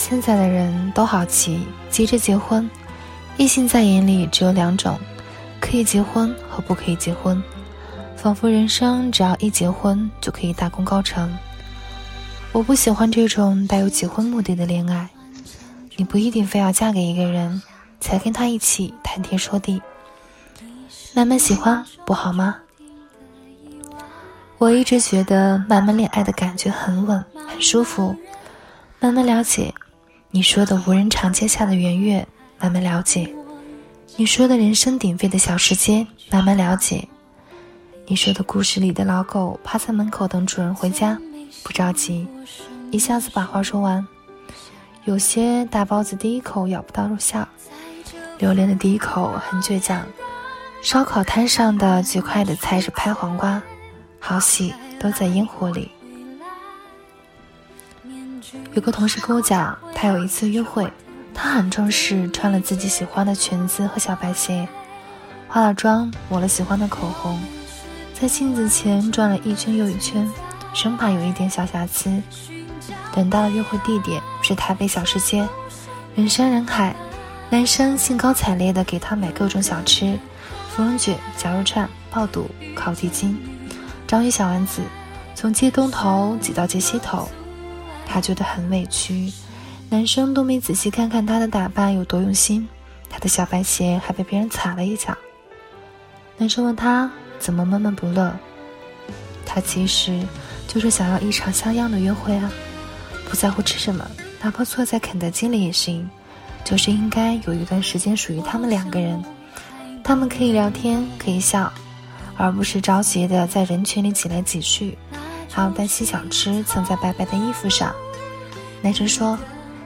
现在的人都好奇，急着结婚。异性在眼里只有两种：可以结婚和不可以结婚。仿佛人生只要一结婚就可以大功告成。我不喜欢这种带有结婚目的的恋爱。你不一定非要嫁给一个人，才跟他一起谈天说地。慢慢喜欢不好吗？我一直觉得慢慢恋爱的感觉很稳，很舒服。慢慢了解，你说的无人长街下的圆月；慢慢了解，你说的人声鼎沸的小吃街；慢慢了解，你说的故事里的老狗趴在门口等主人回家。不着急，一下子把话说完。有些大包子第一口咬不到肉馅，榴莲的第一口很倔强。烧烤摊上的最快的菜是拍黄瓜，好戏都在烟火里。有个同事跟我讲，他有一次约会，他很正式，穿了自己喜欢的裙子和小白鞋，化了妆，抹了喜欢的口红，在镜子前转了一圈又一圈，生怕有一点小瑕疵。等到了约会地点是台北小吃街，人山人海，男生兴高采烈地给她买各种小吃。芙蓉卷、绞肉串、爆肚、烤地筋，章鱼小丸子，从街东头挤到街西头，他觉得很委屈。男生都没仔细看看她的打扮有多用心，她的小白鞋还被别人踩了一脚。男生问她怎么闷闷不乐，她其实就是想要一场像样的约会啊，不在乎吃什么，哪怕坐在肯德基里也行，就是应该有一段时间属于他们两个人。他们可以聊天，可以笑，而不是着急的在人群里挤来挤去，还有担心小吃蹭在白白的衣服上。男生说：“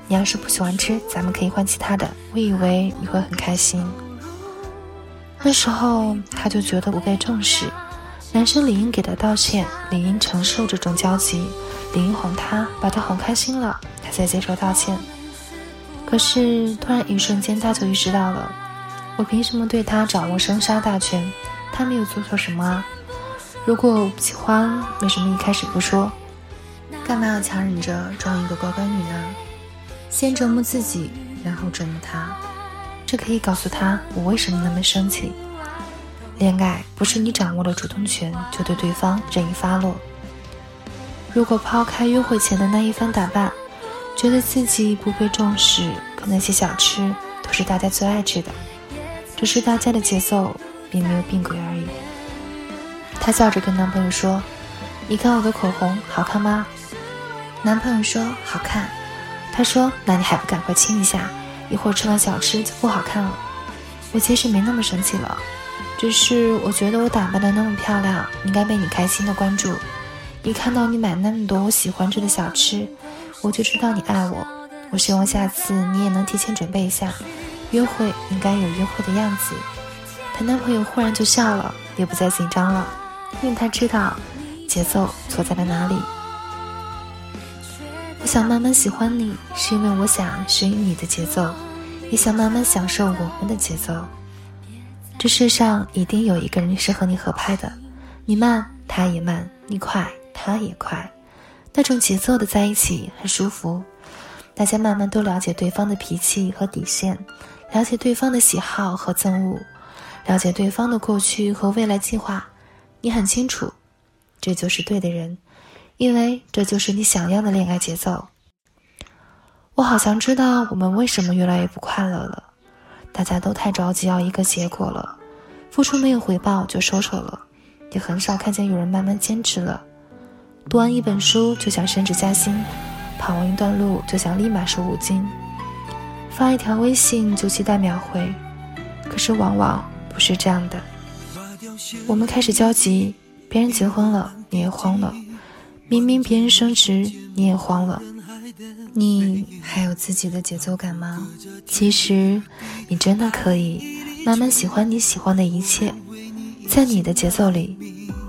你要是不喜欢吃，咱们可以换其他的。”我以为你会很开心。那时候他就觉得不被重视，男生理应给他道歉，理应承受这种焦急，理应哄他，把他哄开心了，他才接受道歉。可是突然一瞬间，他就意识到了。我凭什么对他掌握生杀大权？他没有做错什么啊！如果我不喜欢，为什么一开始不说？干嘛要强忍着装一个乖乖女呢？先折磨自己，然后折磨他，这可以告诉他我为什么那么生气。恋爱不是你掌握了主动权就对对方任意发落。如果抛开约会前的那一番打扮，觉得自己不被重视，可那些小吃都是大家最爱吃的。只是大家的节奏并没有并轨而已。她笑着跟男朋友说：“你看我的口红好看吗？”男朋友说：“好看。”她说：“那你还不赶快亲一下？一会儿吃完小吃就不好看了。”我其实没那么生气了，只是我觉得我打扮的那么漂亮，应该被你开心的关注。一看到你买那么多我喜欢吃的小吃，我就知道你爱我。我希望下次你也能提前准备一下。约会应该有约会的样子。她男朋友忽然就笑了，也不再紧张了，因为他知道节奏错在了哪里。我想慢慢喜欢你，是因为我想学你的节奏，也想慢慢享受我们的节奏。这世上一定有一个人是和你合拍的，你慢他也慢，你快他也快，那种节奏的在一起很舒服。大家慢慢都了解对方的脾气和底线。了解对方的喜好和憎恶，了解对方的过去和未来计划，你很清楚，这就是对的人，因为这就是你想要的恋爱节奏。我好像知道我们为什么越来越不快乐了，大家都太着急要一个结果了，付出没有回报就收手了，也很少看见有人慢慢坚持了。读完一本书就想升职加薪，跑完一段路就想立马瘦五斤。发一条微信就期待秒回，可是往往不是这样的。我们开始焦急，别人结婚了你也慌了，明明别人升职你也慌了。你还有自己的节奏感吗？其实你真的可以慢慢喜欢你喜欢的一切，在你的节奏里，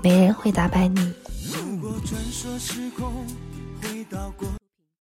没人会打败你。